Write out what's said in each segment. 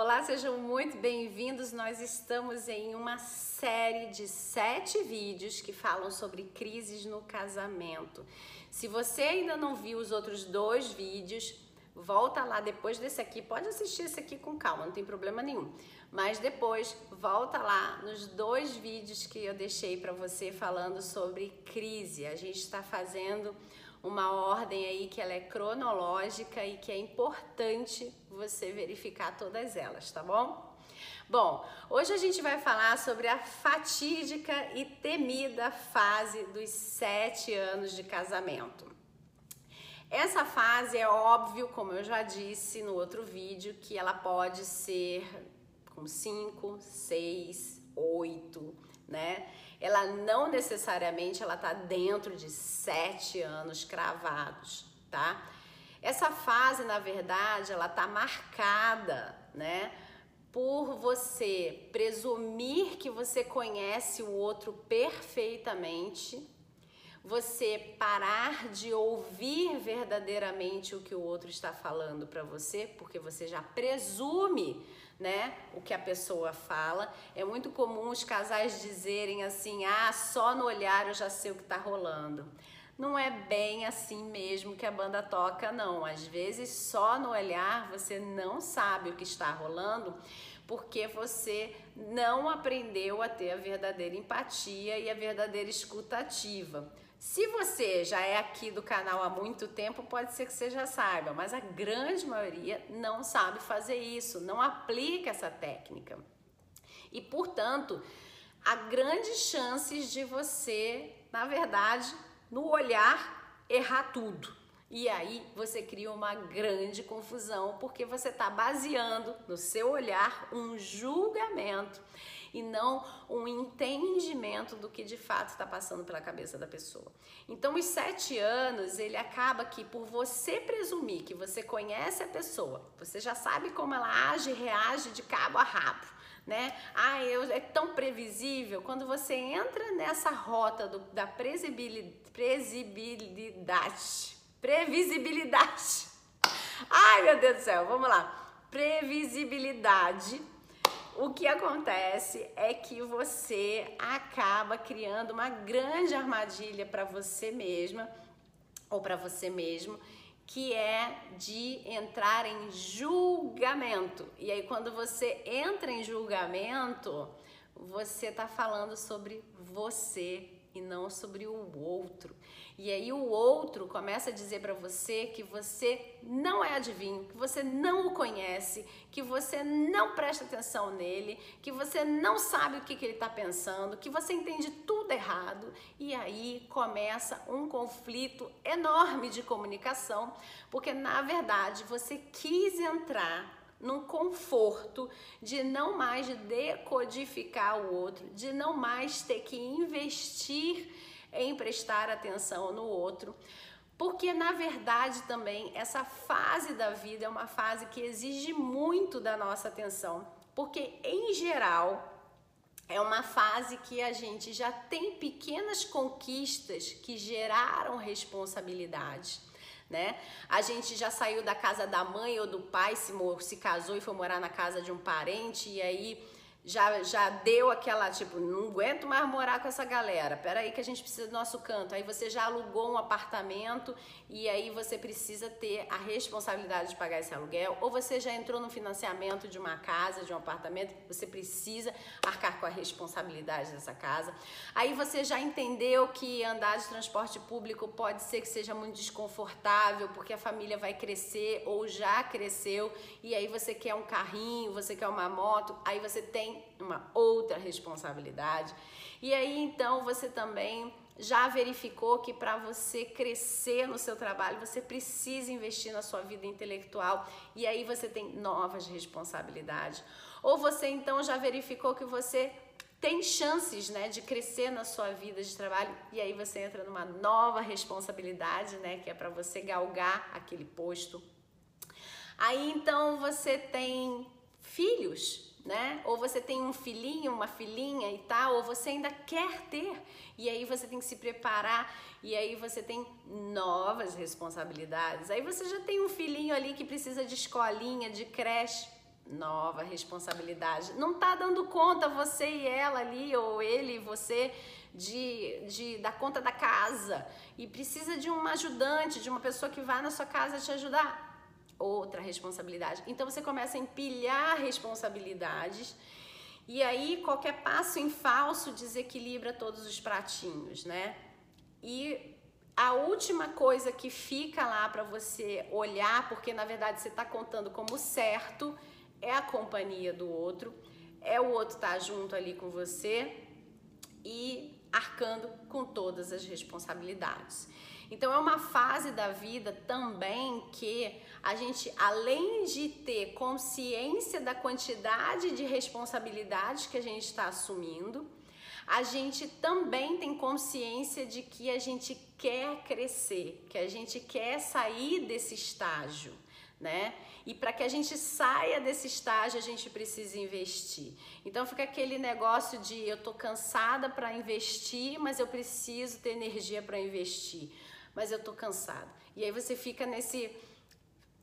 Olá, sejam muito bem-vindos. Nós estamos em uma série de sete vídeos que falam sobre crises no casamento. Se você ainda não viu os outros dois vídeos, volta lá depois desse aqui. Pode assistir esse aqui com calma, não tem problema nenhum. Mas depois volta lá nos dois vídeos que eu deixei para você falando sobre crise. A gente está fazendo uma ordem aí que ela é cronológica e que é importante você verificar todas elas, tá bom? Bom, hoje a gente vai falar sobre a fatídica e temida fase dos sete anos de casamento. Essa fase é óbvio, como eu já disse no outro vídeo, que ela pode ser com cinco, seis, oito, né? ela não necessariamente ela tá dentro de sete anos cravados, tá? Essa fase, na verdade, ela tá marcada, né? Por você presumir que você conhece o outro perfeitamente, você parar de ouvir verdadeiramente o que o outro está falando para você, porque você já presume né? O que a pessoa fala. É muito comum os casais dizerem assim: ah, só no olhar eu já sei o que tá rolando. Não é bem assim mesmo que a banda toca, não. Às vezes, só no olhar você não sabe o que está rolando, porque você não aprendeu a ter a verdadeira empatia e a verdadeira escutativa. Se você já é aqui do canal há muito tempo, pode ser que você já saiba, mas a grande maioria não sabe fazer isso, não aplica essa técnica. E, portanto, há grandes chances de você, na verdade, no olhar, errar tudo. E aí você cria uma grande confusão, porque você está baseando no seu olhar um julgamento e não um entendimento do que de fato está passando pela cabeça da pessoa. Então, os sete anos, ele acaba que por você presumir que você conhece a pessoa, você já sabe como ela age e reage de cabo a rabo. Né? Ah, eu, é tão previsível. Quando você entra nessa rota do, da previsibilidade, previsibilidade. Ai, meu Deus do céu, vamos lá. Previsibilidade o que acontece é que você acaba criando uma grande armadilha para você mesma ou para você mesmo, que é de entrar em julgamento. E aí quando você entra em julgamento, você está falando sobre você e não sobre o outro. E aí o outro começa a dizer para você que você não é adivinho, que você não o conhece, que você não presta atenção nele, que você não sabe o que, que ele está pensando, que você entende tudo errado. E aí começa um conflito enorme de comunicação, porque na verdade você quis entrar num conforto de não mais decodificar o outro, de não mais ter que investir em prestar atenção no outro. Porque na verdade também essa fase da vida é uma fase que exige muito da nossa atenção, porque em geral é uma fase que a gente já tem pequenas conquistas que geraram responsabilidade. Né? A gente já saiu da casa da mãe ou do pai, se, se casou e foi morar na casa de um parente, e aí já, já deu aquela, tipo, não aguento mais morar com essa galera, peraí que a gente precisa do nosso canto. Aí você já alugou um apartamento e aí você precisa ter a responsabilidade de pagar esse aluguel, ou você já entrou no financiamento de uma casa, de um apartamento, você precisa arcar com a responsabilidade dessa casa. Aí você já entendeu que andar de transporte público pode ser que seja muito desconfortável, porque a família vai crescer ou já cresceu, e aí você quer um carrinho, você quer uma moto, aí você tem uma outra responsabilidade. E aí então você também já verificou que para você crescer no seu trabalho, você precisa investir na sua vida intelectual e aí você tem novas responsabilidades. Ou você então já verificou que você tem chances, né, de crescer na sua vida de trabalho e aí você entra numa nova responsabilidade, né, que é para você galgar aquele posto. Aí então você tem filhos, né? Ou você tem um filhinho, uma filhinha e tal, ou você ainda quer ter, e aí você tem que se preparar, e aí você tem novas responsabilidades. Aí você já tem um filhinho ali que precisa de escolinha, de creche, nova responsabilidade. Não tá dando conta você e ela ali, ou ele e você, de, de dar conta da casa. E precisa de um ajudante, de uma pessoa que vá na sua casa te ajudar. Outra responsabilidade. Então você começa a empilhar responsabilidades. E aí qualquer passo em falso desequilibra todos os pratinhos, né? E a última coisa que fica lá para você olhar, porque na verdade você está contando como certo, é a companhia do outro, é o outro estar tá junto ali com você e arcando com todas as responsabilidades. Então é uma fase da vida também que a gente, além de ter consciência da quantidade de responsabilidades que a gente está assumindo, a gente também tem consciência de que a gente quer crescer, que a gente quer sair desse estágio, né? E para que a gente saia desse estágio, a gente precisa investir. Então fica aquele negócio de eu tô cansada para investir, mas eu preciso ter energia para investir, mas eu tô cansada. E aí você fica nesse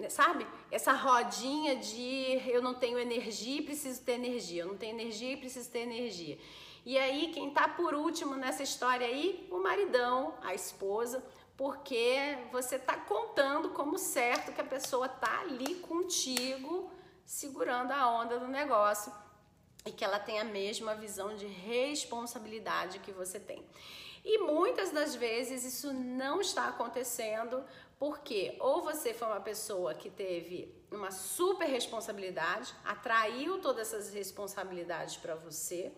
sabe? Essa rodinha de eu não tenho energia e preciso ter energia, eu não tenho energia e preciso ter energia. E aí, quem tá por último nessa história aí? O maridão, a esposa, porque você tá contando como certo que a pessoa tá ali contigo, segurando a onda do negócio e que ela tem a mesma visão de responsabilidade que você tem. E muitas das vezes isso não está acontecendo porque ou você foi uma pessoa que teve uma super responsabilidade, atraiu todas essas responsabilidades para você,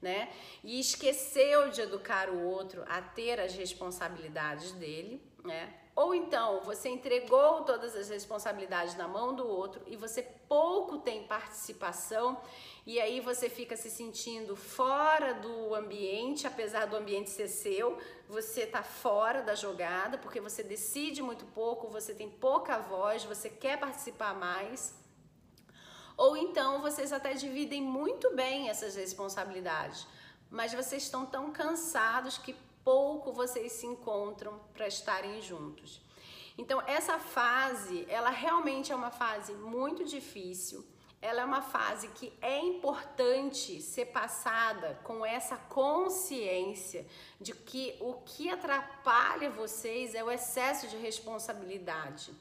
né? E esqueceu de educar o outro a ter as responsabilidades dele, né? Ou então você entregou todas as responsabilidades na mão do outro e você pouco tem participação e aí você fica se sentindo fora do ambiente, apesar do ambiente ser seu, você tá fora da jogada porque você decide muito pouco, você tem pouca voz, você quer participar mais. Ou então vocês até dividem muito bem essas responsabilidades, mas vocês estão tão cansados que pouco vocês se encontram para estarem juntos. Então, essa fase, ela realmente é uma fase muito difícil. Ela é uma fase que é importante ser passada com essa consciência de que o que atrapalha vocês é o excesso de responsabilidade.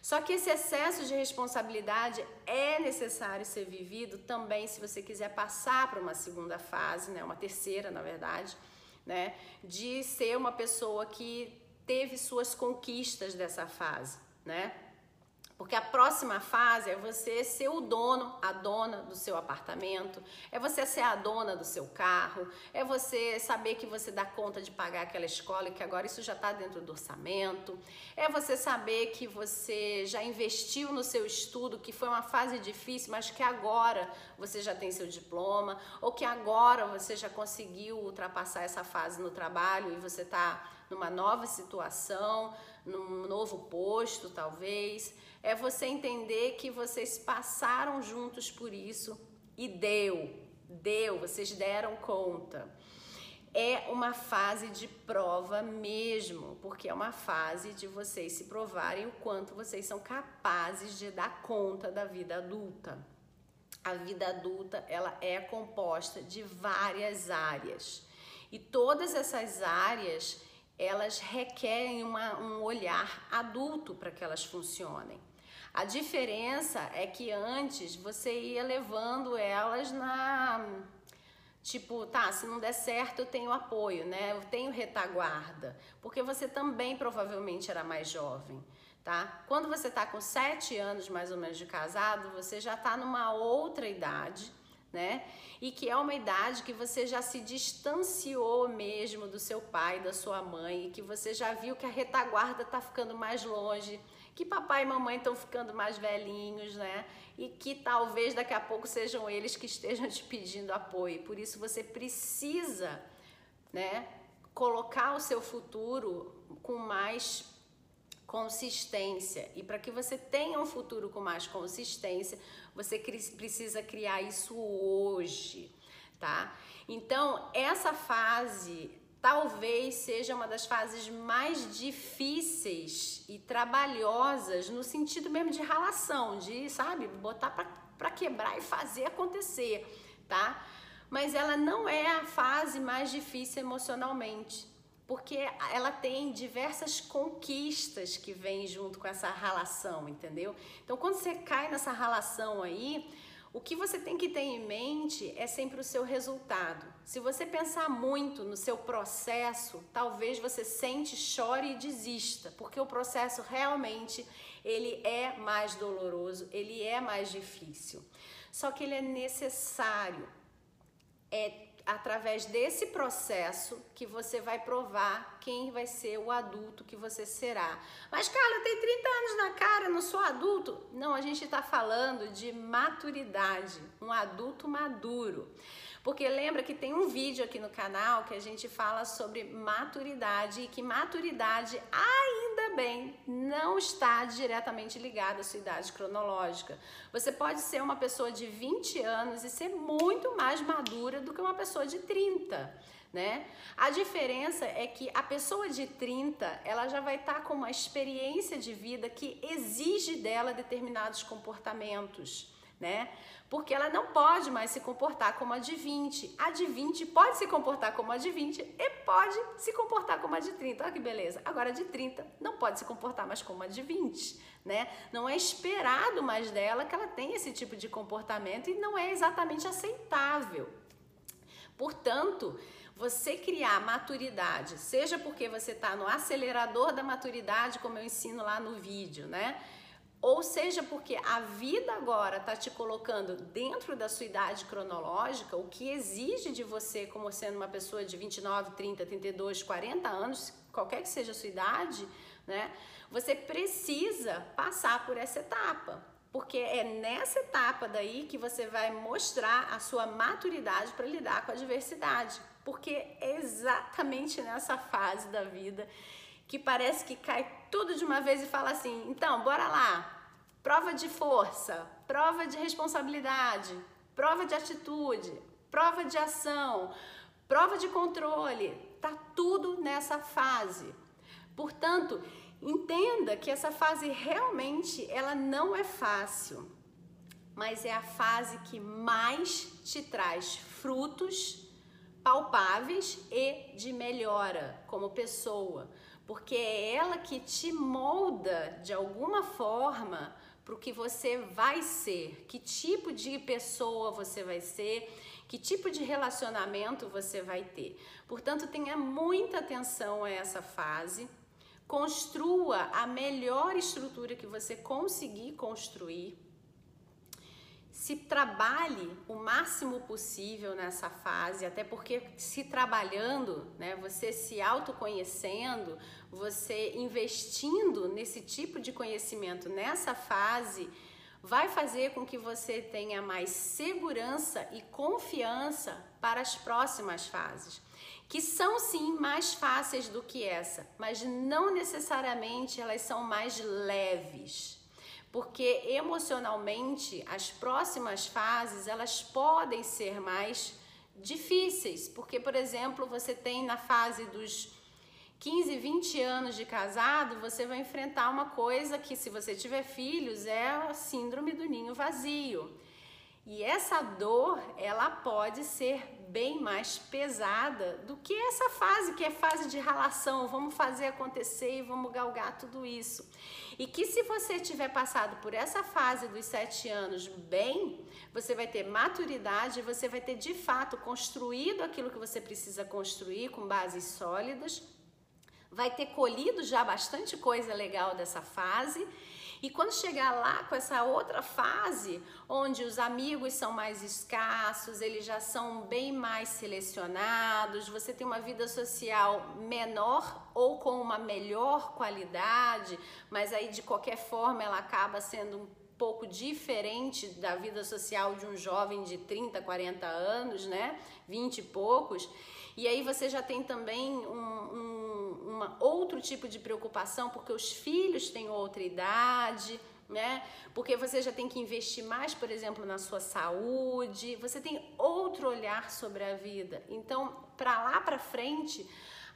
Só que esse excesso de responsabilidade é necessário ser vivido também se você quiser passar para uma segunda fase, né, uma terceira, na verdade, né, de ser uma pessoa que teve suas conquistas dessa fase, né? Porque a próxima fase é você ser o dono, a dona do seu apartamento, é você ser a dona do seu carro, é você saber que você dá conta de pagar aquela escola e que agora isso já está dentro do orçamento, é você saber que você já investiu no seu estudo, que foi uma fase difícil, mas que agora você já tem seu diploma, ou que agora você já conseguiu ultrapassar essa fase no trabalho e você está numa nova situação, num novo posto, talvez é você entender que vocês passaram juntos por isso e deu, deu, vocês deram conta. É uma fase de prova mesmo, porque é uma fase de vocês se provarem o quanto vocês são capazes de dar conta da vida adulta. A vida adulta, ela é composta de várias áreas. E todas essas áreas, elas requerem uma, um olhar adulto para que elas funcionem. A diferença é que antes você ia levando elas na tipo, tá, se não der certo eu tenho apoio, né? Eu tenho retaguarda, porque você também provavelmente era mais jovem, tá? Quando você tá com sete anos mais ou menos de casado, você já tá numa outra idade, né? E que é uma idade que você já se distanciou mesmo do seu pai, da sua mãe, e que você já viu que a retaguarda tá ficando mais longe, que papai e mamãe estão ficando mais velhinhos, né? E que talvez daqui a pouco sejam eles que estejam te pedindo apoio. Por isso você precisa, né, colocar o seu futuro com mais consistência. E para que você tenha um futuro com mais consistência, você precisa criar isso hoje, tá? Então, essa fase talvez seja uma das fases mais difíceis e trabalhosas no sentido mesmo de relação, de, sabe, botar para quebrar e fazer acontecer, tá? Mas ela não é a fase mais difícil emocionalmente, porque ela tem diversas conquistas que vêm junto com essa relação, entendeu? Então, quando você cai nessa relação aí, o que você tem que ter em mente é sempre o seu resultado. Se você pensar muito no seu processo, talvez você sente, chore e desista, porque o processo realmente ele é mais doloroso, ele é mais difícil. Só que ele é necessário. É através desse processo que você vai provar quem vai ser o adulto que você será. Mas, Carla, tenho 30 anos na cara, não sou adulto. Não, a gente está falando de maturidade, um adulto maduro. Porque lembra que tem um vídeo aqui no canal que a gente fala sobre maturidade e que maturidade ainda bem não está diretamente ligada à sua idade cronológica. Você pode ser uma pessoa de 20 anos e ser muito mais madura do que uma pessoa de 30. Né? A diferença é que a pessoa de 30, ela já vai estar tá com uma experiência de vida que exige dela determinados comportamentos, né? porque ela não pode mais se comportar como a de 20. A de 20 pode se comportar como a de 20 e pode se comportar como a de 30. Olha que beleza. Agora a de 30 não pode se comportar mais como a de 20, né? Não é esperado mais dela que ela tenha esse tipo de comportamento e não é exatamente aceitável. Portanto, você criar maturidade, seja porque você está no acelerador da maturidade, como eu ensino lá no vídeo, né? Ou seja porque a vida agora está te colocando dentro da sua idade cronológica, o que exige de você, como sendo uma pessoa de 29, 30, 32, 40 anos, qualquer que seja a sua idade, né? Você precisa passar por essa etapa, porque é nessa etapa daí que você vai mostrar a sua maturidade para lidar com a diversidade, porque é exatamente nessa fase da vida que parece que cai tudo de uma vez e fala assim: então, bora lá, prova de força, prova de responsabilidade, prova de atitude, prova de ação, prova de controle, tá tudo nessa fase. Portanto, entenda que essa fase realmente ela não é fácil, mas é a fase que mais te traz frutos palpáveis e de melhora como pessoa, porque é ela que te molda de alguma forma para o que você vai ser, que tipo de pessoa você vai ser, que tipo de relacionamento você vai ter. Portanto, tenha muita atenção a essa fase. Construa a melhor estrutura que você conseguir construir se trabalhe o máximo possível nessa fase, até porque se trabalhando, né, você se autoconhecendo, você investindo nesse tipo de conhecimento nessa fase, vai fazer com que você tenha mais segurança e confiança para as próximas fases, que são sim mais fáceis do que essa, mas não necessariamente elas são mais leves porque emocionalmente as próximas fases elas podem ser mais difíceis, porque por exemplo, você tem na fase dos 15, 20 anos de casado, você vai enfrentar uma coisa que se você tiver filhos é a síndrome do ninho vazio. E essa dor, ela pode ser bem mais pesada do que essa fase, que é fase de relação, vamos fazer acontecer e vamos galgar tudo isso. E que se você tiver passado por essa fase dos sete anos bem, você vai ter maturidade, você vai ter de fato construído aquilo que você precisa construir com bases sólidas, vai ter colhido já bastante coisa legal dessa fase e quando chegar lá com essa outra fase, onde os amigos são mais escassos, eles já são bem mais selecionados, você tem uma vida social menor ou com uma melhor qualidade, mas aí de qualquer forma ela acaba sendo um pouco diferente da vida social de um jovem de 30, 40 anos, né? 20 e poucos. E aí você já tem também um, um uma outro tipo de preocupação porque os filhos têm outra idade, né? Porque você já tem que investir mais, por exemplo, na sua saúde, você tem outro olhar sobre a vida. Então, para lá para frente,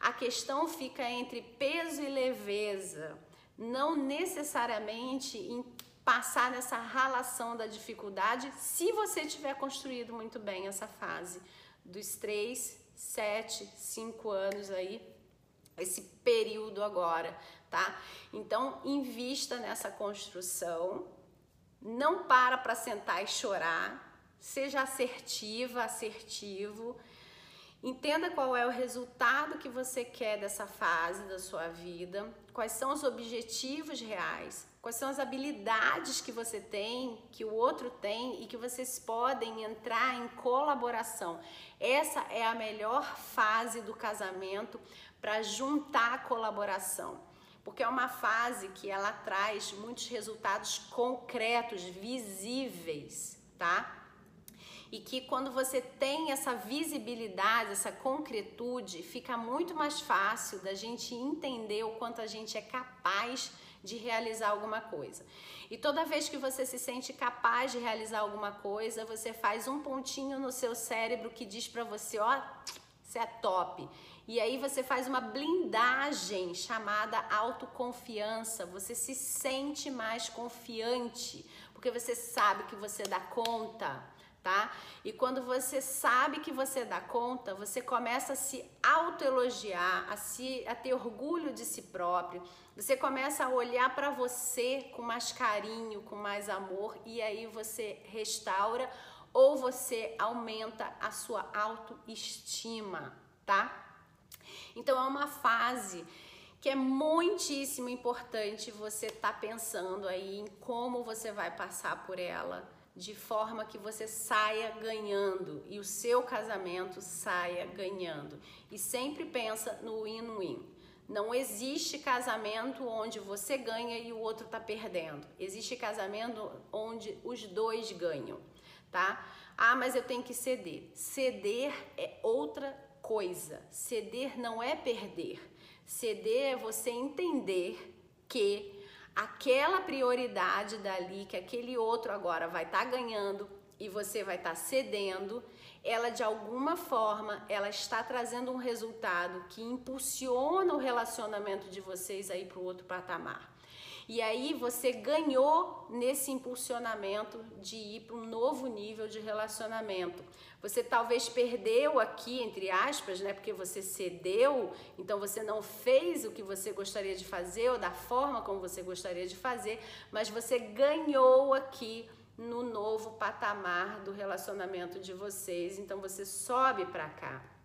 a questão fica entre peso e leveza, não necessariamente em passar nessa relação da dificuldade, se você tiver construído muito bem essa fase dos três, sete, cinco anos aí, esse período agora, tá? Então, invista nessa construção, não para para sentar e chorar, seja assertiva, assertivo, entenda qual é o resultado que você quer dessa fase da sua vida, quais são os objetivos reais, quais são as habilidades que você tem, que o outro tem e que vocês podem entrar em colaboração. Essa é a melhor fase do casamento para juntar a colaboração porque é uma fase que ela traz muitos resultados concretos, visíveis, tá? E que quando você tem essa visibilidade, essa concretude, fica muito mais fácil da gente entender o quanto a gente é capaz de realizar alguma coisa. E toda vez que você se sente capaz de realizar alguma coisa, você faz um pontinho no seu cérebro que diz para você, ó, oh, você é top. E aí você faz uma blindagem chamada autoconfiança. Você se sente mais confiante, porque você sabe que você dá conta, tá? E quando você sabe que você dá conta, você começa a se autoelogiar, a se a ter orgulho de si próprio. Você começa a olhar para você com mais carinho, com mais amor e aí você restaura ou você aumenta a sua autoestima, tá? Então é uma fase que é muitíssimo importante você estar tá pensando aí em como você vai passar por ela, de forma que você saia ganhando e o seu casamento saia ganhando. E sempre pensa no win-win. Não existe casamento onde você ganha e o outro está perdendo. Existe casamento onde os dois ganham, tá? Ah, mas eu tenho que ceder. Ceder é outra coisa. Ceder não é perder. Ceder é você entender que aquela prioridade dali, que aquele outro agora vai estar tá ganhando e você vai estar tá cedendo, ela de alguma forma, ela está trazendo um resultado que impulsiona o relacionamento de vocês aí para o outro patamar. E aí você ganhou nesse impulsionamento de ir para um novo nível de relacionamento. Você talvez perdeu aqui, entre aspas, né? Porque você cedeu, então você não fez o que você gostaria de fazer ou da forma como você gostaria de fazer, mas você ganhou aqui no novo patamar do relacionamento de vocês. Então você sobe para cá.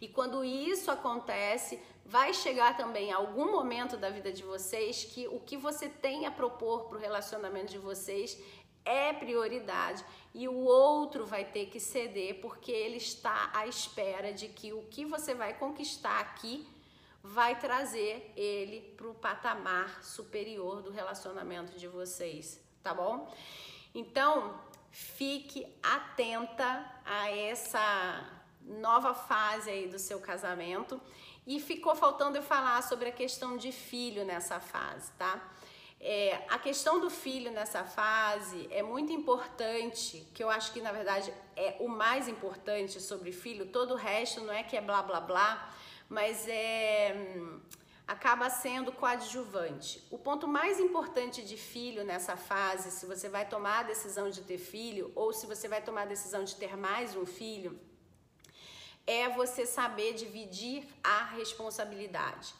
E quando isso acontece, vai chegar também algum momento da vida de vocês que o que você tem a propor para o relacionamento de vocês é prioridade e o outro vai ter que ceder porque ele está à espera de que o que você vai conquistar aqui vai trazer ele para o patamar superior do relacionamento de vocês, tá bom? Então, fique atenta a essa nova fase aí do seu casamento. E ficou faltando eu falar sobre a questão de filho nessa fase, tá? É, a questão do filho nessa fase é muito importante, que eu acho que na verdade é o mais importante sobre filho, todo o resto não é que é blá blá blá, mas é acaba sendo coadjuvante. O ponto mais importante de filho nessa fase, se você vai tomar a decisão de ter filho ou se você vai tomar a decisão de ter mais um filho, é você saber dividir a responsabilidade.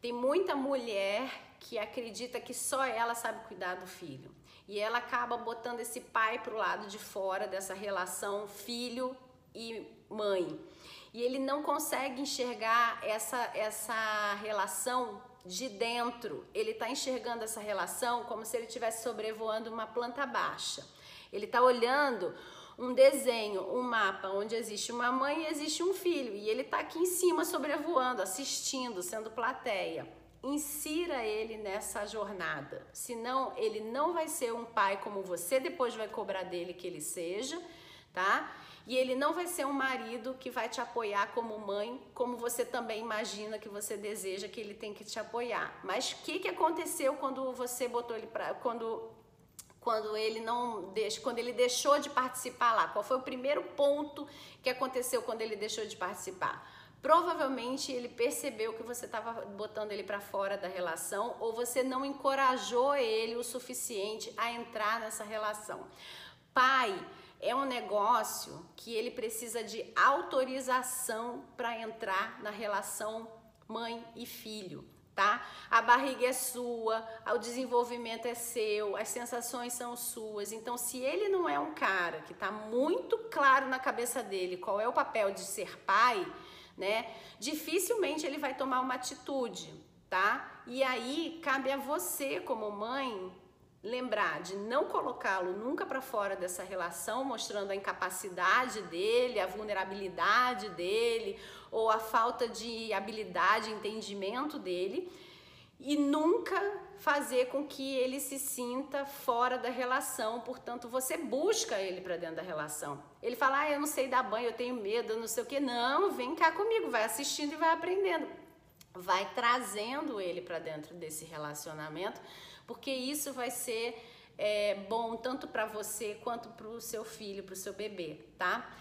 Tem muita mulher que acredita que só ela sabe cuidar do filho. E ela acaba botando esse pai para o lado de fora dessa relação filho e mãe. E ele não consegue enxergar essa, essa relação de dentro. Ele está enxergando essa relação como se ele estivesse sobrevoando uma planta baixa. Ele está olhando um desenho, um mapa onde existe uma mãe e existe um filho, e ele está aqui em cima sobrevoando, assistindo, sendo plateia. Insira ele nessa jornada, senão ele não vai ser um pai como você depois vai cobrar dele que ele seja, tá? E ele não vai ser um marido que vai te apoiar como mãe, como você também imagina que você deseja que ele tem que te apoiar. Mas o que, que aconteceu quando você botou ele para quando quando ele não deixa, quando ele deixou de participar lá? Qual foi o primeiro ponto que aconteceu quando ele deixou de participar? Provavelmente ele percebeu que você estava botando ele para fora da relação ou você não encorajou ele o suficiente a entrar nessa relação. Pai é um negócio que ele precisa de autorização para entrar na relação mãe e filho tá? A barriga é sua, o desenvolvimento é seu, as sensações são suas. Então, se ele não é um cara que tá muito claro na cabeça dele qual é o papel de ser pai, né? Dificilmente ele vai tomar uma atitude, tá? E aí cabe a você como mãe lembrar de não colocá-lo nunca para fora dessa relação, mostrando a incapacidade dele, a vulnerabilidade dele ou a falta de habilidade, entendimento dele, e nunca fazer com que ele se sinta fora da relação, portanto, você busca ele para dentro da relação. Ele fala: "Ah, eu não sei dar banho, eu tenho medo, eu não sei o que". Não, vem cá comigo, vai assistindo e vai aprendendo. Vai trazendo ele para dentro desse relacionamento porque isso vai ser é, bom tanto para você quanto para o seu filho, para o seu bebê, tá?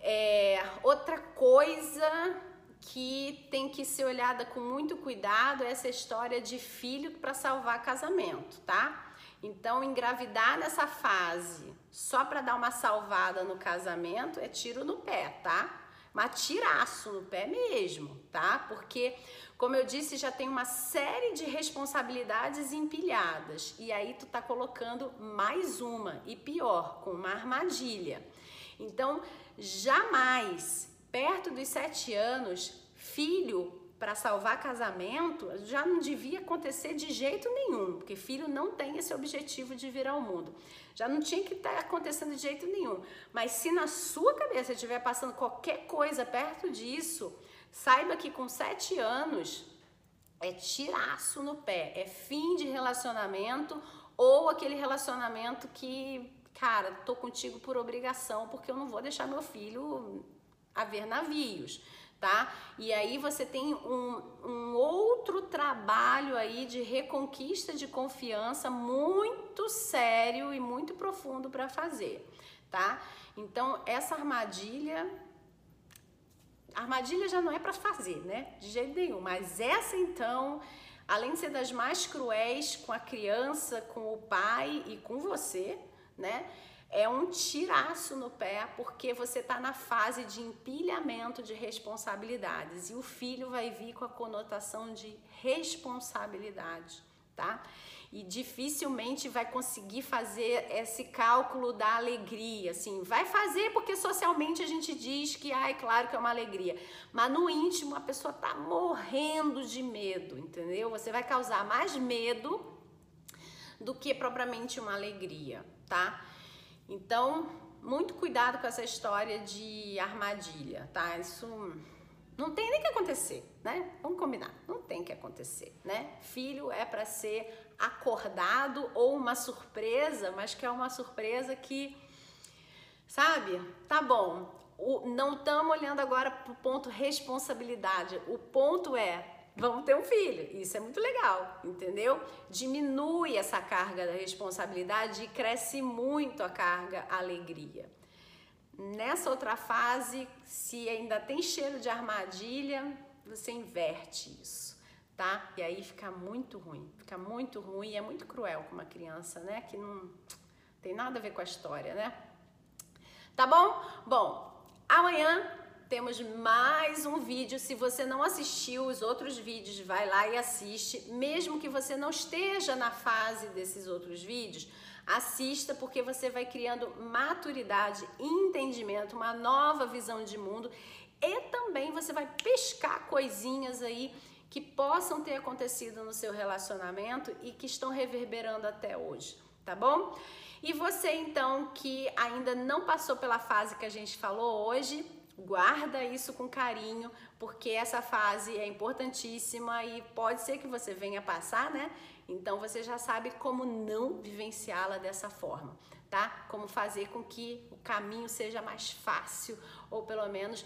É, outra coisa que tem que ser olhada com muito cuidado é essa história de filho para salvar casamento, tá? Então, engravidar nessa fase só para dar uma salvada no casamento é tiro no pé, tá? Mas tiraço no pé mesmo, tá? Porque como eu disse, já tem uma série de responsabilidades empilhadas e aí tu tá colocando mais uma e pior, com uma armadilha. Então, jamais, perto dos sete anos, filho para salvar casamento já não devia acontecer de jeito nenhum, porque filho não tem esse objetivo de vir ao mundo. Já não tinha que estar tá acontecendo de jeito nenhum. Mas se na sua cabeça estiver passando qualquer coisa perto disso, Saiba que com sete anos é tiraço no pé, é fim de relacionamento ou aquele relacionamento que, cara, tô contigo por obrigação porque eu não vou deixar meu filho a ver navios, tá? E aí você tem um, um outro trabalho aí de reconquista de confiança muito sério e muito profundo para fazer, tá? Então, essa armadilha armadilha já não é para fazer, né? De jeito nenhum. Mas essa então, além de ser das mais cruéis com a criança, com o pai e com você, né? É um tiraço no pé porque você está na fase de empilhamento de responsabilidades e o filho vai vir com a conotação de responsabilidade, tá? e dificilmente vai conseguir fazer esse cálculo da alegria, assim, vai fazer porque socialmente a gente diz que, ah, claro que é uma alegria, mas no íntimo a pessoa tá morrendo de medo, entendeu? Você vai causar mais medo do que propriamente uma alegria, tá? Então, muito cuidado com essa história de armadilha, tá? Isso não tem nem que acontecer, né? Vamos combinar, não tem que acontecer, né? Filho é para ser acordado ou uma surpresa, mas que é uma surpresa que, sabe? Tá bom. O, não estamos olhando agora para o ponto responsabilidade. O ponto é vamos ter um filho. Isso é muito legal, entendeu? Diminui essa carga da responsabilidade e cresce muito a carga alegria. Nessa outra fase, se ainda tem cheiro de armadilha, você inverte isso tá? E aí fica muito ruim, fica muito ruim e é muito cruel com uma criança, né? Que não tem nada a ver com a história, né? Tá bom? Bom, amanhã temos mais um vídeo. Se você não assistiu os outros vídeos, vai lá e assiste. Mesmo que você não esteja na fase desses outros vídeos, assista porque você vai criando maturidade, entendimento, uma nova visão de mundo e também você vai pescar coisinhas aí que possam ter acontecido no seu relacionamento e que estão reverberando até hoje, tá bom? E você então que ainda não passou pela fase que a gente falou hoje, guarda isso com carinho, porque essa fase é importantíssima e pode ser que você venha passar, né? Então você já sabe como não vivenciá-la dessa forma, tá? Como fazer com que o caminho seja mais fácil ou pelo menos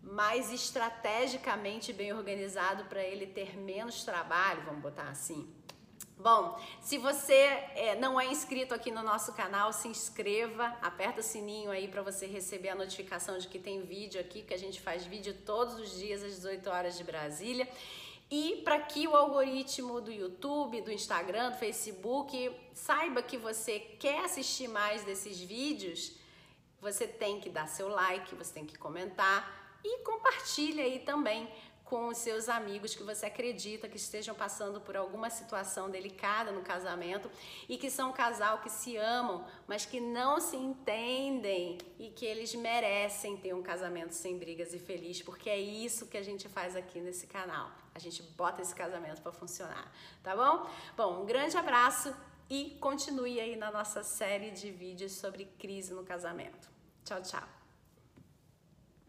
mais estrategicamente bem organizado para ele ter menos trabalho, vamos botar assim. Bom, se você é, não é inscrito aqui no nosso canal, se inscreva, aperta o sininho aí para você receber a notificação de que tem vídeo aqui, que a gente faz vídeo todos os dias às 18 horas de Brasília. E para que o algoritmo do YouTube, do Instagram, do Facebook saiba que você quer assistir mais desses vídeos, você tem que dar seu like, você tem que comentar e compartilha aí também com os seus amigos que você acredita que estejam passando por alguma situação delicada no casamento e que são um casal que se amam, mas que não se entendem e que eles merecem ter um casamento sem brigas e feliz, porque é isso que a gente faz aqui nesse canal. A gente bota esse casamento para funcionar, tá bom? Bom, um grande abraço e continue aí na nossa série de vídeos sobre crise no casamento. Tchau, tchau.